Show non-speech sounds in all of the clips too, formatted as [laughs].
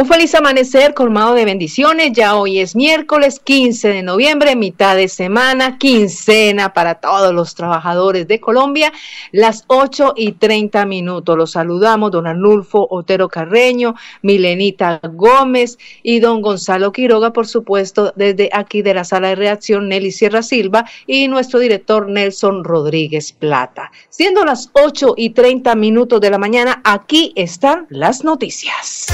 Un feliz amanecer colmado de bendiciones. Ya hoy es miércoles 15 de noviembre, mitad de semana, quincena para todos los trabajadores de Colombia. Las 8 y 30 minutos. Los saludamos, don Arnulfo Otero Carreño, Milenita Gómez y don Gonzalo Quiroga, por supuesto, desde aquí de la sala de reacción, Nelly Sierra Silva y nuestro director Nelson Rodríguez Plata. Siendo las 8 y 30 minutos de la mañana, aquí están las noticias.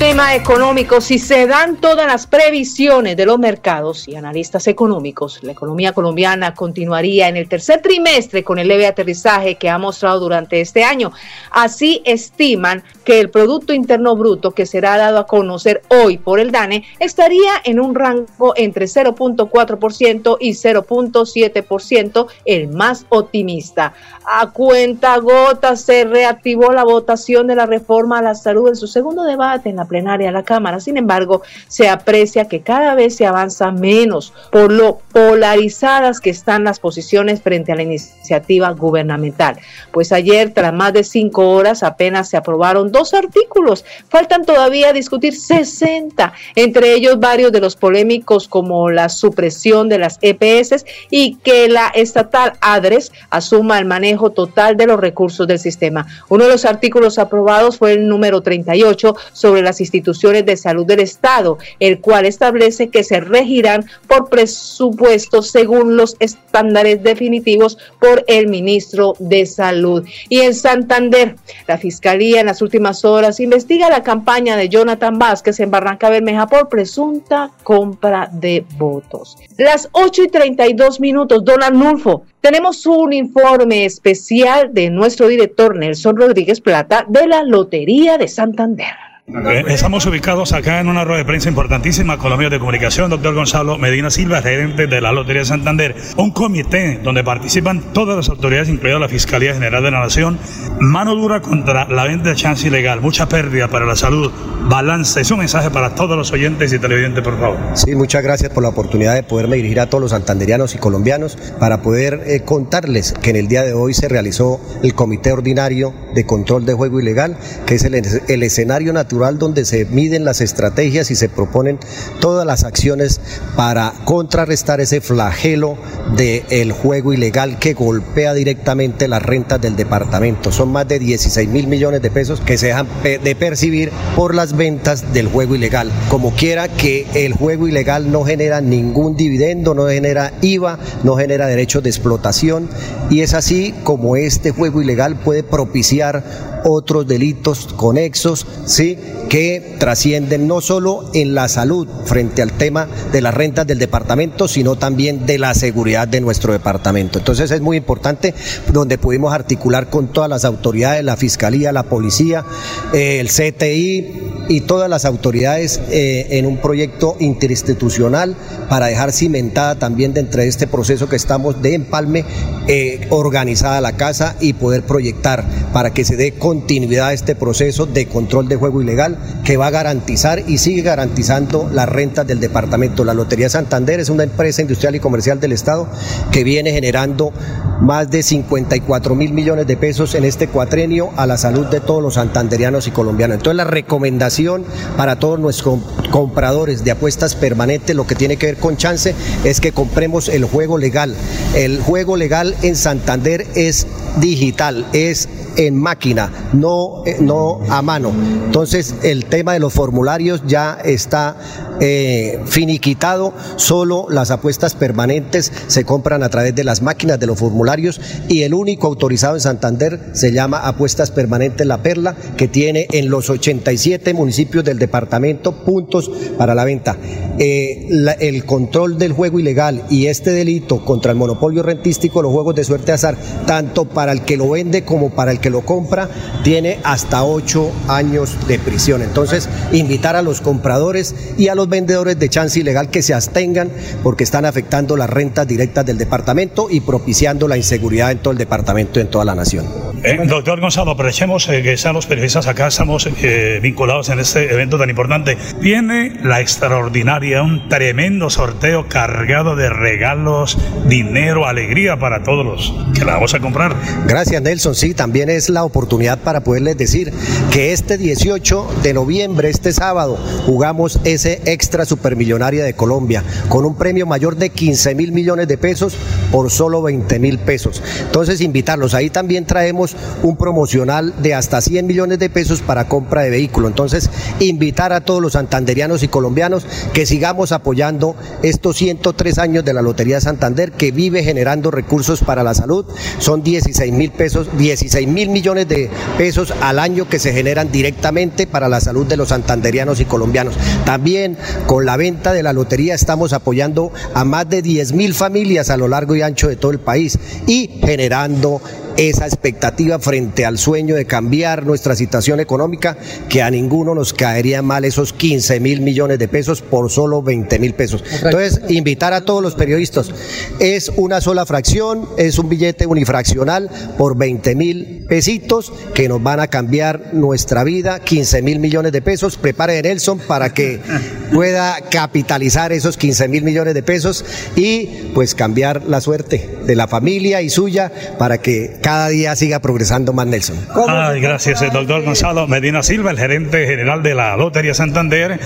Tema económico, si se dan todas las previsiones de los mercados y analistas económicos, la economía colombiana continuaría en el tercer trimestre con el leve aterrizaje que ha mostrado durante este año. Así estiman que el Producto Interno Bruto que será dado a conocer hoy por el DANE estaría en un rango entre 0.4% y 0.7%, el más optimista. A cuenta gota se reactivó la votación de la reforma a la salud en su segundo debate en la plenaria de la Cámara. Sin embargo, se aprecia que cada vez se avanza menos por lo polarizadas que están las posiciones frente a la iniciativa gubernamental. Pues ayer, tras más de cinco horas, apenas se aprobaron dos artículos. Faltan todavía discutir 60, entre ellos varios de los polémicos como la supresión de las EPS y que la estatal ADRES asuma el manejo total de los recursos del sistema. Uno de los artículos aprobados fue el número 38 sobre las instituciones de salud del Estado, el cual establece que se regirán por presupuestos según los estándares definitivos por el ministro de Salud. Y en Santander, la Fiscalía en las últimas horas investiga la campaña de Jonathan Vázquez en Barranca Bermeja por presunta compra de votos. Las 8 y 32 minutos, don Arnulfo, tenemos un informe especial de nuestro director Nelson Rodríguez Plata de la Lotería de Santander. Eh, estamos ubicados acá en una rueda de prensa importantísima con los medios de comunicación, doctor Gonzalo Medina Silva, gerente de la Lotería de Santander, un comité donde participan todas las autoridades, incluida la Fiscalía General de la Nación, mano dura contra la venta de chance ilegal, mucha pérdida para la salud, balance, es un mensaje para todos los oyentes y televidentes, por favor. Sí, muchas gracias por la oportunidad de poderme dirigir a todos los santanderianos y colombianos para poder eh, contarles que en el día de hoy se realizó el Comité Ordinario de Control de Juego Ilegal, que es el, el escenario natural donde se miden las estrategias y se proponen todas las acciones para contrarrestar ese flagelo del juego ilegal que golpea directamente las rentas del departamento. Son más de 16 mil millones de pesos que se dejan de percibir por las ventas del juego ilegal. Como quiera que el juego ilegal no genera ningún dividendo, no genera IVA, no genera derechos de explotación y es así como este juego ilegal puede propiciar otros delitos conexos, ¿sí? que trascienden no solo en la salud frente al tema de las rentas del departamento, sino también de la seguridad de nuestro departamento. Entonces es muy importante donde pudimos articular con todas las autoridades, la Fiscalía, la Policía, eh, el CTI y todas las autoridades eh, en un proyecto interinstitucional para dejar cimentada también dentro de este proceso que estamos de empalme, eh, organizada la casa y poder proyectar para que se dé continuidad a este proceso de control de juego ilegal que va a garantizar y sigue garantizando las rentas del departamento. La Lotería Santander es una empresa industrial y comercial del Estado que viene generando más de 54 mil millones de pesos en este cuatrenio a la salud de todos los santanderianos y colombianos. Entonces la recomendación para todos nuestros compradores de apuestas permanentes, lo que tiene que ver con chance, es que compremos el juego legal. El juego legal en Santander es digital, es en máquina, no, eh, no a mano. Entonces el tema de los formularios ya está eh, finiquitado, solo las apuestas permanentes se compran a través de las máquinas de los formularios y el único autorizado en Santander se llama Apuestas Permanentes La Perla, que tiene en los 87 municipios del departamento puntos para la venta. Eh, el control del juego ilegal y este delito contra el monopolio rentístico, los juegos de suerte azar, tanto para el que lo vende como para el que que lo compra tiene hasta ocho años de prisión. Entonces, invitar a los compradores y a los vendedores de chance ilegal que se abstengan porque están afectando las rentas directas del departamento y propiciando la inseguridad en todo el departamento y en toda la nación. Eh, doctor Gonzalo, aprovechemos eh, que están los periodistas acá, estamos eh, vinculados en este evento tan importante. Viene la extraordinaria, un tremendo sorteo cargado de regalos, dinero, alegría para todos los que la vamos a comprar. Gracias Nelson, sí, también es la oportunidad para poderles decir que este 18 de noviembre, este sábado, jugamos ese extra supermillonaria de Colombia con un premio mayor de 15 mil millones de pesos por solo 20 mil pesos. Entonces, invitarlos. Ahí también traemos un promocional de hasta 100 millones de pesos para compra de vehículo. Entonces, invitar a todos los santanderianos y colombianos que sigamos apoyando estos 103 años de la Lotería de Santander que vive generando recursos para la salud. Son 16 mil pesos, 16 mil millones de pesos al año que se generan directamente para la salud de los santanderianos y colombianos. También con la venta de la lotería estamos apoyando a más de 10 mil familias a lo largo y ancho de todo el país y generando esa expectativa frente al sueño de cambiar nuestra situación económica, que a ninguno nos caería mal esos 15 mil millones de pesos por solo 20 mil pesos. Entonces, invitar a todos los periodistas, es una sola fracción, es un billete unifraccional por 20 mil pesitos que nos van a cambiar nuestra vida, 15 mil millones de pesos. Prepare Nelson para que [laughs] pueda capitalizar esos 15 mil millones de pesos y pues cambiar la suerte de la familia y suya para que cada día siga progresando más Nelson. Ay, gracias, el doctor Gonzalo Medina Silva, el gerente general de la Lotería Santander.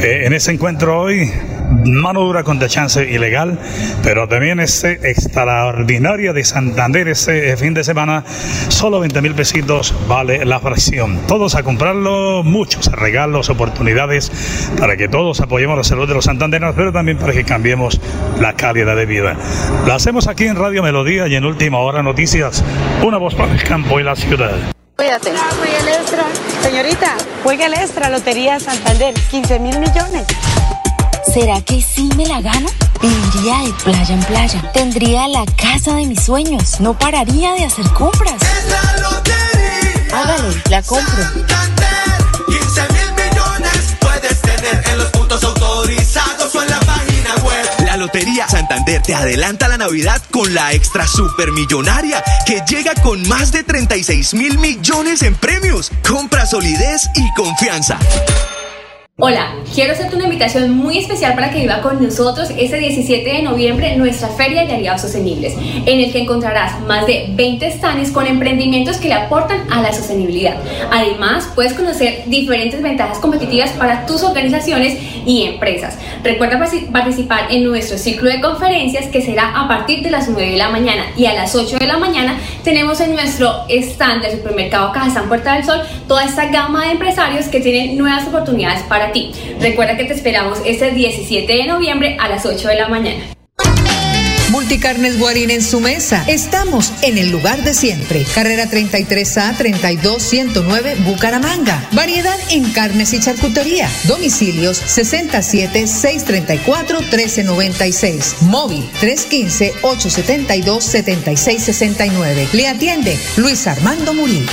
Eh, en ese encuentro hoy, mano dura contra chance ilegal, pero también este extraordinaria de Santander este fin de semana, solo 20 mil pesitos vale la fracción. Todos a comprarlo, muchos regalos, oportunidades para que todos apoyemos la salud de los santanderianos, pero también para que cambiemos la calidad de vida. Lo hacemos aquí en Radio Melodía y en Última Hora Noticias una voz para el campo y la ciudad. Cuídate. el extra. Señorita, juega el extra, Lotería Santander, 15 mil millones. ¿Será que sí me la gano? Viviría de playa en playa. Tendría la casa de mis sueños. No pararía de hacer compras. Es la lotería. Hágale, la compro. Santander, 15 mil millones puedes tener en los puntos autorizados o en. La Lotería Santander te adelanta la Navidad con la extra supermillonaria que llega con más de 36 mil millones en premios. Compra solidez y confianza. Hola, quiero hacerte una invitación muy especial para que viva con nosotros este 17 de noviembre nuestra Feria de Aliados Sostenibles, en el que encontrarás más de 20 stands con emprendimientos que le aportan a la sostenibilidad. Además, puedes conocer diferentes ventajas competitivas para tus organizaciones y empresas. Recuerda participar en nuestro ciclo de conferencias que será a partir de las 9 de la mañana y a las 8 de la mañana tenemos en nuestro stand del supermercado Cajazán Puerta del Sol toda esta gama de empresarios que tienen nuevas oportunidades para Recuerda que te esperamos este 17 de noviembre a las 8 de la mañana. Multicarnes Guarín en su mesa. Estamos en el lugar de siempre. Carrera 33A 32109 Bucaramanga. Variedad en carnes y charcutería. Domicilios 67 634 1396. Móvil 315 872 7669. Le atiende Luis Armando Murillo.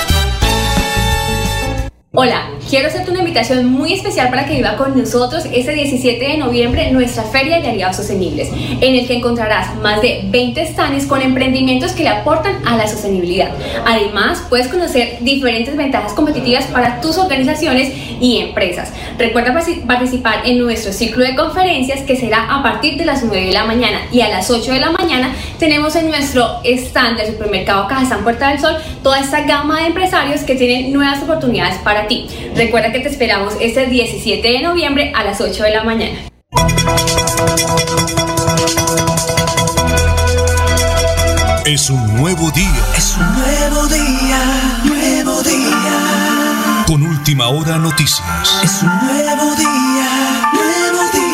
Hola, quiero hacerte una invitación muy especial para que viva con nosotros este 17 de noviembre nuestra Feria de Aliados Sostenibles, en el que encontrarás más de 20 stands con emprendimientos que le aportan a la sostenibilidad. Además, puedes conocer diferentes ventajas competitivas para tus organizaciones y empresas. Recuerda participar en nuestro ciclo de conferencias que será a partir de las 9 de la mañana y a las 8 de la mañana tenemos en nuestro stand del supermercado Cajazán Puerta del Sol toda esta gama de empresarios que tienen nuevas oportunidades para ti. Recuerda que te esperamos este 17 de noviembre a las 8 de la mañana. Es un nuevo día. Es un nuevo día, nuevo día. Con última hora noticias. Es un nuevo día, nuevo día.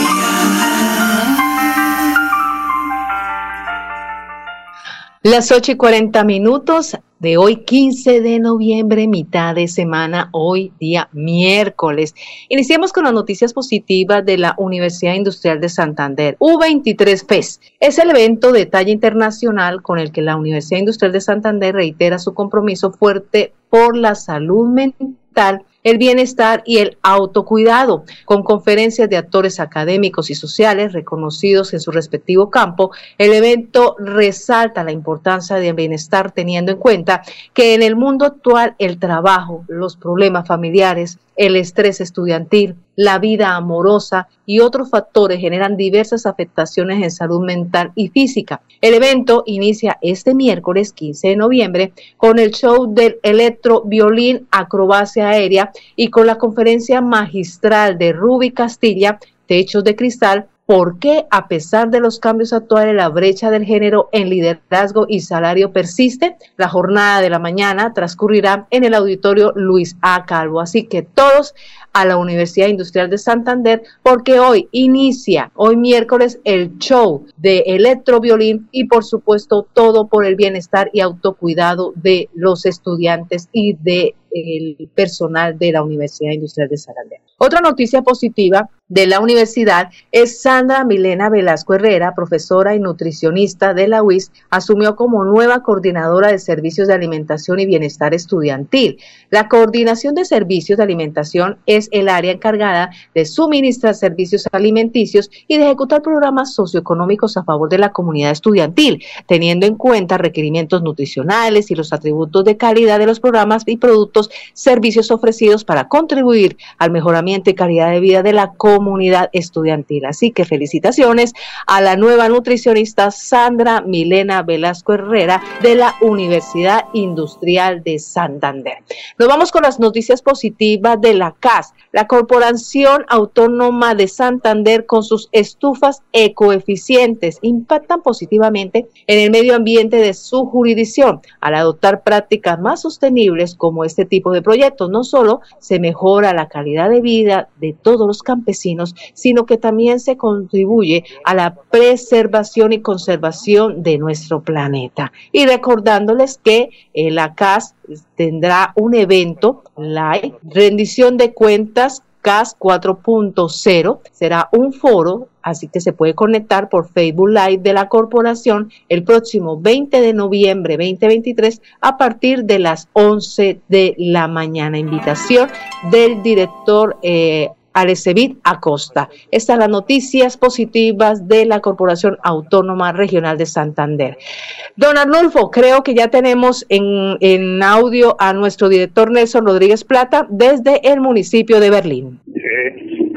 Las 8 y 40 minutos de hoy 15 de noviembre, mitad de semana, hoy día miércoles. Iniciemos con las noticias positivas de la Universidad Industrial de Santander. U23 FES es el evento de talla internacional con el que la Universidad Industrial de Santander reitera su compromiso fuerte por la salud mental el bienestar y el autocuidado, con conferencias de actores académicos y sociales reconocidos en su respectivo campo. El evento resalta la importancia del bienestar teniendo en cuenta que en el mundo actual el trabajo, los problemas familiares, el estrés estudiantil, la vida amorosa y otros factores generan diversas afectaciones en salud mental y física. El evento inicia este miércoles 15 de noviembre con el show del electroviolín acrobacia aérea y con la conferencia magistral de Ruby Castilla, Techos de Cristal, por qué, a pesar de los cambios actuales, la brecha del género en liderazgo y salario persiste. La jornada de la mañana transcurrirá en el auditorio Luis A. Calvo. Así que todos a la Universidad Industrial de Santander, porque hoy inicia, hoy miércoles, el show de electroviolín y, por supuesto, todo por el bienestar y autocuidado de los estudiantes y de el personal de la Universidad Industrial de Santander. Otra noticia positiva de la universidad es Sandra Milena Velasco Herrera, profesora y nutricionista de la UIS, asumió como nueva coordinadora de servicios de alimentación y bienestar estudiantil. La coordinación de servicios de alimentación es el área encargada de suministrar servicios alimenticios y de ejecutar programas socioeconómicos a favor de la comunidad estudiantil, teniendo en cuenta requerimientos nutricionales y los atributos de calidad de los programas y productos, servicios ofrecidos para contribuir al mejoramiento y calidad de vida de la comunidad estudiantil. Así que felicitaciones a la nueva nutricionista Sandra Milena Velasco Herrera de la Universidad Industrial de Santander. Nos vamos con las noticias positivas de la CAS, la Corporación Autónoma de Santander con sus estufas ecoeficientes impactan positivamente en el medio ambiente de su jurisdicción al adoptar prácticas más sostenibles como este tipo de proyectos. No solo se mejora la calidad de vida de todos los campesinos, sino que también se contribuye a la preservación y conservación de nuestro planeta. Y recordándoles que eh, la CAS tendrá un evento, la rendición de cuentas CAS 4.0 será un foro, así que se puede conectar por Facebook Live de la corporación el próximo 20 de noviembre 2023 a partir de las 11 de la mañana. Invitación del director eh, Alecevit Acosta. Estas las noticias positivas de la Corporación Autónoma Regional de Santander. Don Arnulfo, creo que ya tenemos en, en audio a nuestro director Nelson Rodríguez Plata desde el municipio de Berlín.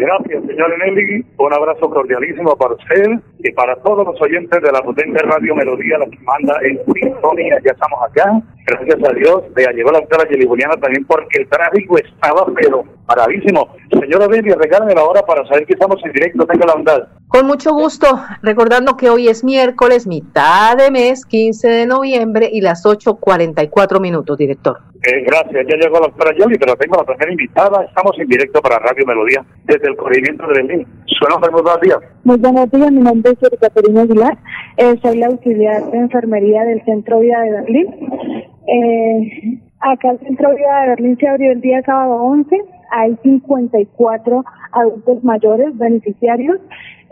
Gracias, señor Nelly. Un abrazo cordialísimo para usted y para todos los oyentes de la potente Radio Melodía, la que manda en sintonía. Ya estamos acá gracias a Dios, me llegó la doctora Yeli Juliana también porque el tráfico estaba pero bravísimo. Señora Delia, regálame la hora para saber que estamos en directo, tenga la bondad. Con mucho gusto, recordando que hoy es miércoles, mitad de mes, 15 de noviembre y las 8.44 minutos, director. Eh, gracias, ya llegó la doctora Yoli, pero tengo la primera invitada. Estamos en directo para Radio Melodía desde el corregimiento de Berlín. Suena muy buenos días. Muy buenos días, mi nombre es Caterina Aguilar, eh, soy la auxiliar de enfermería del Centro Vida de Berlín. Eh, acá el Centro Vida de Berlín se abrió el día sábado 11, hay 54 adultos mayores beneficiarios.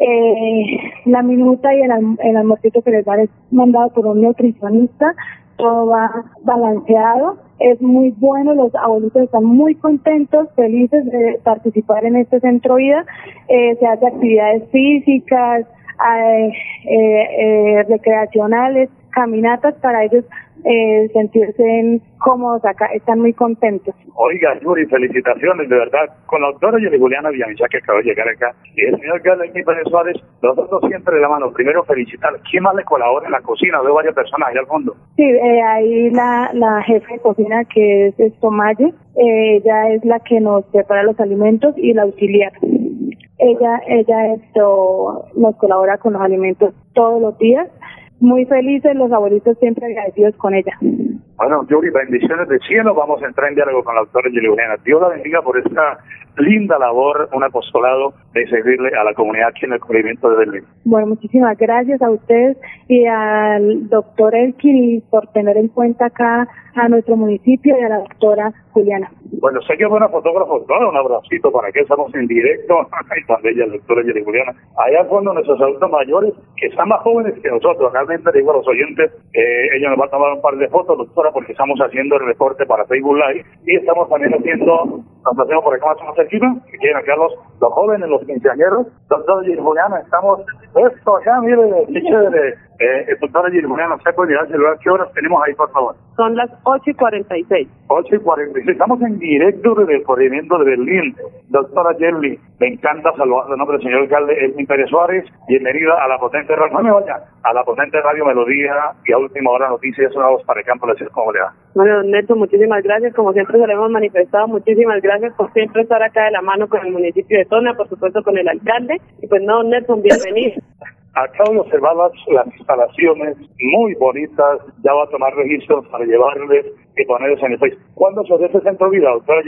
Eh, la minuta y el, el almuercito que les va es mandado por un nutricionista, todo va balanceado, es muy bueno, los abuelitos están muy contentos, felices de participar en este centro vida, Eh, se hace actividades físicas, eh, eh, recreacionales, caminatas para ellos eh, sentirse cómodos acá, están muy contentos. Oiga, Yuri, felicitaciones, de verdad, con la doctora Yoli Juliana Villamizar que acaba de llegar acá, y el señor Carlos Pérez Suárez, nosotros siempre de la mano. Primero, felicitar. ¿Quién más le colabora en la cocina? Veo varias personas allá al fondo. Sí, eh, ahí la, la jefe de cocina que es Estomalle, eh, ella es la que nos prepara los alimentos y la auxiliar. Ella, ella esto nos colabora con los alimentos todos los días. Muy felices, los abuelitos siempre agradecidos con ella. Bueno, Yuri, bendiciones del cielo. Vamos a entrar en diálogo con la doctora Yoli Juliana. Dios la bendiga por esta linda labor, un apostolado de servirle a la comunidad aquí en el corregimiento de Berlín. Bueno, muchísimas gracias a ustedes y al doctor Elkin por tener en cuenta acá a nuestro municipio y a la doctora Juliana. Bueno, sé que es buena fotógrafo, claro, un abracito para que estamos en directo. Ay, tan bella la doctora Yeli Juliana. Allá al fondo nuestros adultos mayores, que están más jóvenes que nosotros. Realmente digo a los oyentes, eh, ella nos va a tomar un par de fotos, doctora, porque estamos haciendo el reporte para Facebook Live y estamos también haciendo, nos hacemos por acá más cerquita, que quieren acá los, los jóvenes, los quinceañeros. Yeli Juliana, estamos, esto acá, mire, qué chévere. Eh, doctora Yeli Juliana, ¿se puede mirar el celular? ¿Qué horas tenemos ahí, por favor? Son las 8 y 46. 8 y 46. Estamos en directo desde el corregimiento de Berlín. Doctora Yerli, me encanta saludar en nombre del señor alcalde Edwin Pérez Suárez. Bienvenida a la potente radio. No me vaya. A la potente radio Melodía y a última hora noticias. Voz para el campo. Les ¿Cómo le va? Bueno, don Nelson, muchísimas gracias. Como siempre se lo hemos manifestado, muchísimas gracias por siempre estar acá de la mano con el municipio de Tona, por supuesto con el alcalde. Y pues no, don Nelson, bienvenido. [laughs] Acabo de observar las, instalaciones muy bonitas. Ya va a tomar registros para llevarles y ponerles en el país. ¿Cuándo se hace este centro vida, doctora?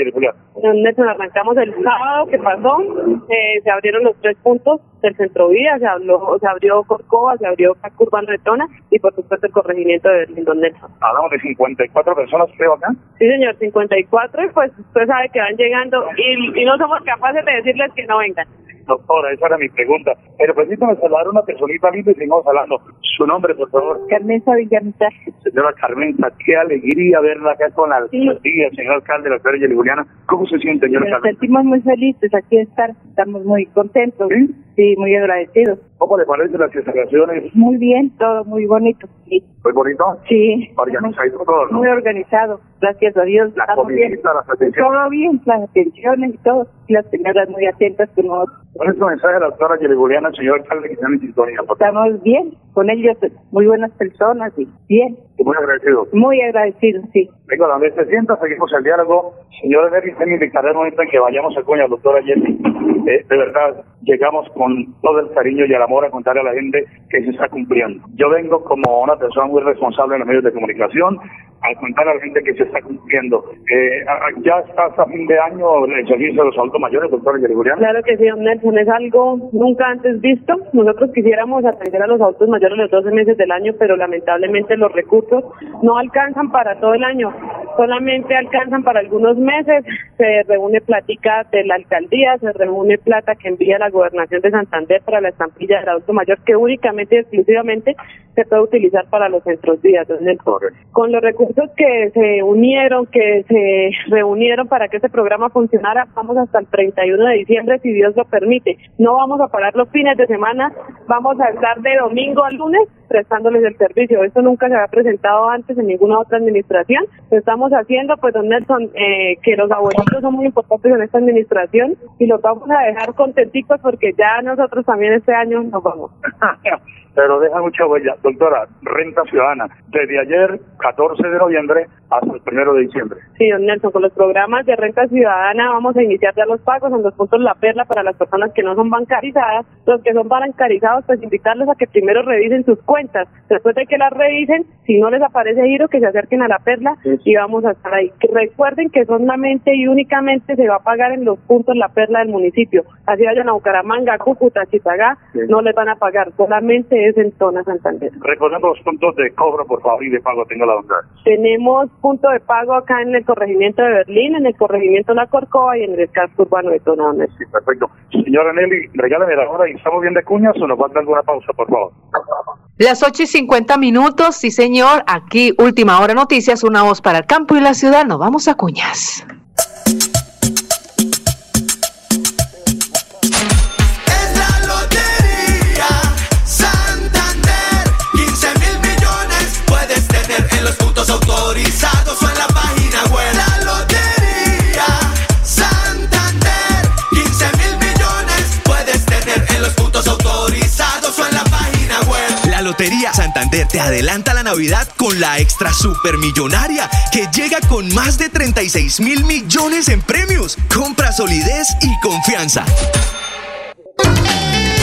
Don Nelson, arrancamos el sábado que pasó, eh, se abrieron los tres puntos del centro vida, se, habló, se abrió Corcova, se abrió Casco Urbano de Tona y por supuesto el corregimiento de Berlín, don Nelson. Hablamos de 54 personas, creo, acá. Sí, señor, 54 y pues usted sabe que van llegando y, y no somos capaces de decirles que no vengan. Doctora, esa era mi pregunta. Pero permítame saludar a una personita linda y seguimos hablando. Su nombre, por favor. Carmenza Villamizar. Señora Carmenza, qué alegría verla acá con la alcaldía, señor alcalde, la doctora Yeli Juliana. ¿Cómo se siente, señora Nos Carmenza? sentimos muy felices aquí de estar, estamos muy contentos, ¿Sí? Muy agradecidos. ¿Cómo le parecen las instalaciones? Muy bien, todo muy bonito. Sí, ¿Muy bonito? sí. Organizadito todo, ¿no? muy organizado, gracias a Dios. La estamos bien. las atenciones. Todo bien, las atenciones y todo, y las señoras muy atentas con nosotros. ¿Cuál es su mensaje a la doctora Juliana, señor alcalde, que están en sintonía? Estamos bien, con ellos, muy buenas personas y bien, Y Muy agradecido. muy agradecidos, sí. Venga, donde se sienta, seguimos el diálogo. Señor Henry, se indicará el momento en que vayamos a Cuña, doctora Yeli. Eh, de verdad, llegamos con todo el cariño y el amor a contarle a la gente que se está cumpliendo. Yo vengo como una persona muy responsable en los medios de comunicación a contar a la gente que se está cumpliendo. Eh, ya está hasta fin de año el servicio de los adultos mayores, Yeli Julián. Claro que sí, don Nelson, es algo nunca antes visto. Nosotros quisiéramos atender a los adultos mayores los 12 meses del año, pero lamentablemente los recursos no alcanzan para todo el año, solamente alcanzan para algunos meses. Se reúne platica de la alcaldía, se reúne plata que envía la gobernación de Santander para la estampilla del adulto mayor, que únicamente y exclusivamente se puede utilizar para los centros días. Entonces, con los recursos que se unieron, que se reunieron para que este programa funcionara, vamos hasta el 31 de diciembre, si Dios lo permite. No vamos a parar los fines de semana, vamos a estar de domingo a lunes prestándoles el servicio. Esto nunca se había presentado antes en ninguna otra administración. Lo estamos haciendo, pues, don Nelson, eh, que los abuelitos son muy importantes en esta administración y los vamos a dejar contenticos porque ya nosotros también este año nos vamos. [laughs] pero deja mucha huella. Doctora, renta ciudadana, desde ayer, 14 de noviembre, hasta el primero de diciembre. Sí, don Nelson, con los programas de renta ciudadana vamos a iniciar ya los pagos en los puntos La Perla para las personas que no son bancarizadas. Los que son bancarizados, pues invitarlos a que primero revisen sus cuentas. Después de que las revisen, si no les aparece giro, que se acerquen a La Perla y vamos a estar ahí. Que recuerden que solamente y únicamente se va a pagar en los puntos La Perla del municipio. Así vayan a Bucaramanga, Cúcuta, Chitagá, no les van a pagar, solamente es en Zona Santander. Recordemos los puntos de cobro, por favor, y de pago, tenga la bondad. Tenemos punto de pago acá en el corregimiento de Berlín, en el corregimiento La Corcova y en el casco urbano de Tona. Sí, perfecto. Señora Nelly, regálame la hora y estamos bien de cuñas o nos falta alguna pausa, por favor. Las 8 y 50 minutos, sí señor, aquí Última Hora Noticias, una voz para el campo y la ciudad, nos vamos a cuñas. Lotería Santander te adelanta la Navidad con la extra supermillonaria que llega con más de 36 mil millones en premios. Compra solidez y confianza.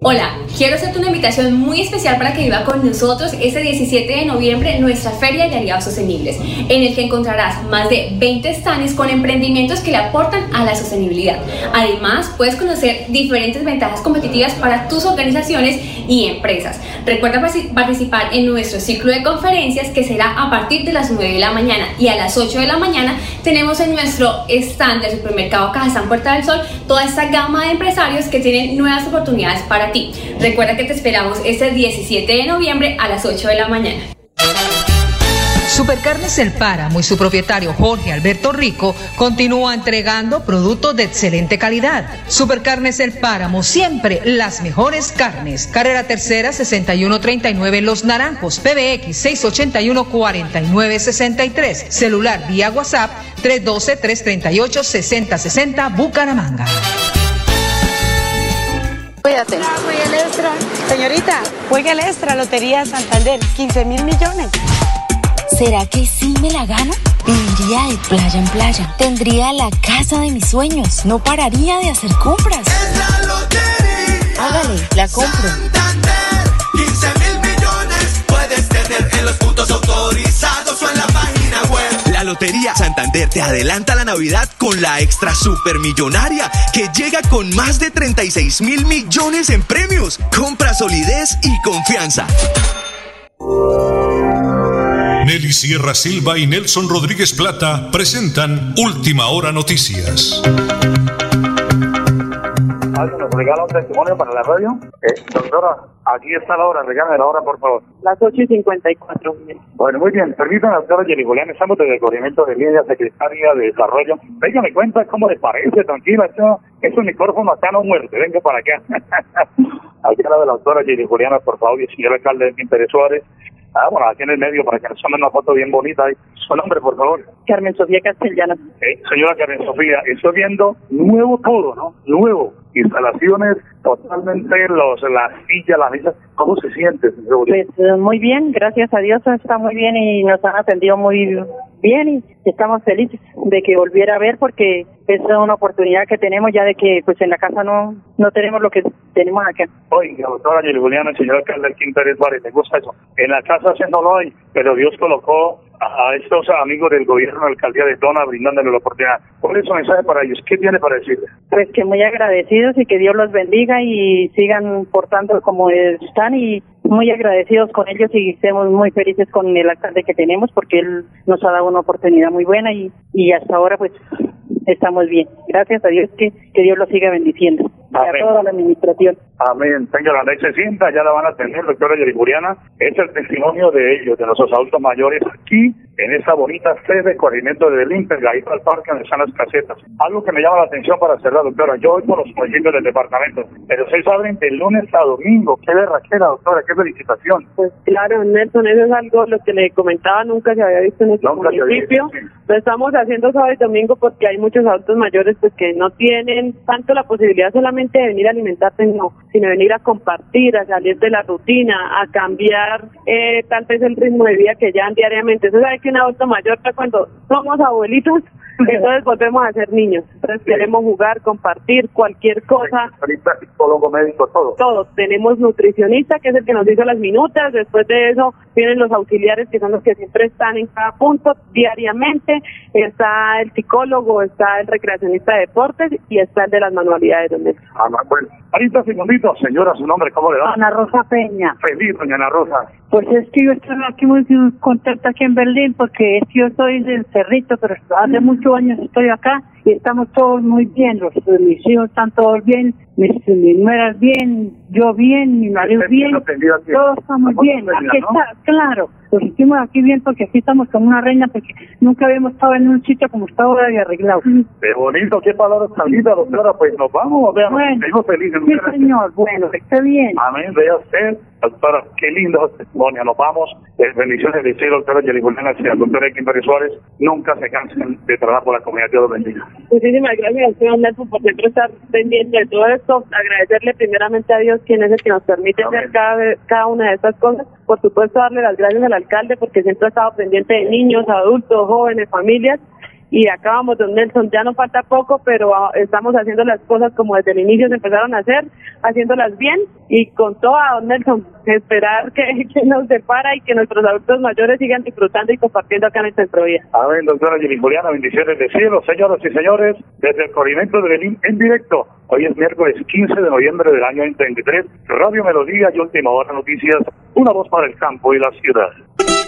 Hola, quiero hacerte una invitación muy especial para que viva con nosotros este 17 de noviembre nuestra Feria de Aliados Sostenibles, en el que encontrarás más de 20 stands con emprendimientos que le aportan a la sostenibilidad. Además, puedes conocer diferentes ventajas competitivas para tus organizaciones y empresas. Recuerda partic- participar en nuestro ciclo de conferencias que será a partir de las 9 de la mañana y a las 8 de la mañana tenemos en nuestro stand del supermercado Cajazán Puerta del Sol toda esta gama de empresarios que tienen nuevas oportunidades para Recuerda que te esperamos este 17 de noviembre a las 8 de la mañana. Supercarnes El Páramo y su propietario Jorge Alberto Rico continúa entregando productos de excelente calidad. Supercarnes El Páramo, siempre las mejores carnes. Carrera Tercera 6139 Los Naranjos, PBX 681-4963. Celular vía WhatsApp 312-338-6060 Bucaramanga. Cuídate. Juega el extra. Señorita, juega el extra, Lotería Santander, 15 mil millones. ¿Será que sí me la gano? Viviría de playa en playa. Tendría la casa de mis sueños. No pararía de hacer compras. Hágale, la compro. 15 mil millones puedes tener en los puntos autorizados o en la. La Lotería Santander te adelanta la Navidad con la extra supermillonaria que llega con más de 36 mil millones en premios. Compra solidez y confianza. Nelly Sierra Silva y Nelson Rodríguez Plata presentan Última Hora Noticias. ¿Alguien nos regala un testimonio para la radio? Eh, doctora, aquí está la hora, regálame la hora, por favor. Las 8 y 54. Bueno, muy bien. Permítame, doctora Jenny Julián, estamos desde el corrimiento de línea secretaria de Desarrollo. Venga, me cuenta cómo le parece, tranquila, eso, ese micrófono acá no muerde, venga para acá. [laughs] aquí la de la doctora Jenny Juliana, por favor, y el señor alcalde Pérez Suárez. Ah, bueno, aquí en el medio para que nos tomen una foto bien bonita. ahí. Su nombre, por favor. Carmen Sofía Castellana. Eh, señora Karen Sofía, estoy viendo nuevo todo, ¿no? Nuevo. Instalaciones totalmente los, la silla, la mesa. ¿Cómo se siente, Pues eh, muy bien, gracias a Dios está muy bien y nos han atendido muy bien y estamos felices de que volviera a ver porque es una oportunidad que tenemos ya de que pues en la casa no no tenemos lo que tenemos acá. Oiga, doctora Juliana, el señor alcalde Elkin Pérez me gusta eso. En la casa haciéndolo hoy, pero Dios colocó a, estos amigos del gobierno, la alcaldía de Tona, brindándole la oportunidad. ¿Cuál es su mensaje para ellos? ¿Qué tiene para decirles? Pues que muy agradecidos y que Dios los bendiga y sigan portando como están y muy agradecidos con ellos y estemos muy felices con el alcalde que tenemos porque él nos ha dado una oportunidad muy buena y, y hasta ahora pues estamos bien. Gracias a Dios que, que Dios lo siga bendiciendo. Y a Amén. toda la administración. Amén. Señora, se sienta, ya la van a tener, doctora Yeriguriana. Es el testimonio de ellos, de nuestros adultos mayores, aquí, en esa bonita sede, de Limper, ahí para el parque donde están las casetas. Algo que me llama la atención para cerrar, doctora, yo voy por los municipios del departamento, pero ustedes abren de lunes a domingo. Qué berraquera, doctora, qué felicitación. Pues claro, Nelson, eso es algo lo que le comentaba, nunca se había visto en este Nunca municipio. Lo estamos haciendo sábado y domingo porque hay muchos adultos mayores pues que no tienen tanto la posibilidad solamente de venir a alimentarse, no, sino venir a compartir, a salir de la rutina, a cambiar eh, tal vez el ritmo de vida que llevan diariamente. Eso sabe que un adulto mayor ya cuando somos abuelitos, [laughs] entonces volvemos a ser niños. Entonces queremos jugar, compartir cualquier cosa. Psicólogo médico, todo. Todo. Tenemos nutricionista, que es el que nos hizo las minutas. Después de eso vienen los auxiliares, que son los que siempre están en cada punto diariamente. Está el psicólogo, está el recreacionista de deportes y está el de las manualidades. Donde... Ah, no, bueno. Ahorita, segunditos, señora, su nombre, ¿cómo le va? Ana Rosa Peña. Feliz, doña Ana Rosa. Pues es que yo estoy aquí muy contenta aquí en Berlín porque es que yo soy del Cerrito, pero hace muchos años estoy acá estamos todos muy bien. Los, mis hijos están todos bien, mis, mis nueras bien, yo bien, mi marido bien, todos estamos bien. Aquí está, claro. Nos sentimos aquí bien porque aquí estamos como una reina porque nunca habíamos estado en un sitio como está ahora de arreglado. Qué bonito, qué palabras tan lindas, doctora. Pues nos vamos, veamos, Bueno, seguimos felices. Sí, señor. Bueno, que esté bien. Amén, vea usted, doctora, qué lindo testimonio. Nos vamos. Eh, bendiciones de cielo, doctora Yelijuliana, al doctor Equimber Suárez. Nunca se cansen de trabajar por la comunidad. Dios los bendiga. Muchísimas gracias, señor Nelson, por siempre estar pendiente de todo esto. Agradecerle primeramente a Dios, quien es el que nos permite hacer cada, cada una de estas cosas. Por supuesto, darle las gracias al alcalde, porque siempre ha estado pendiente de niños, adultos, jóvenes, familias. Y acá vamos, don Nelson, ya no falta poco, pero ah, estamos haciendo las cosas como desde el inicio se empezaron a hacer, haciéndolas bien y con toda, don Nelson, esperar que, [laughs] que nos depara y que nuestros adultos mayores sigan disfrutando y compartiendo acá en el centro vida. Amén, doctora Yelijuliana, bendiciones de cielo. Señoras y señores, desde el corregimiento de Belín en directo. Hoy es miércoles 15 de noviembre del año 2023. Radio Melodía y Última Hora Noticias. Una voz para el campo y la ciudad.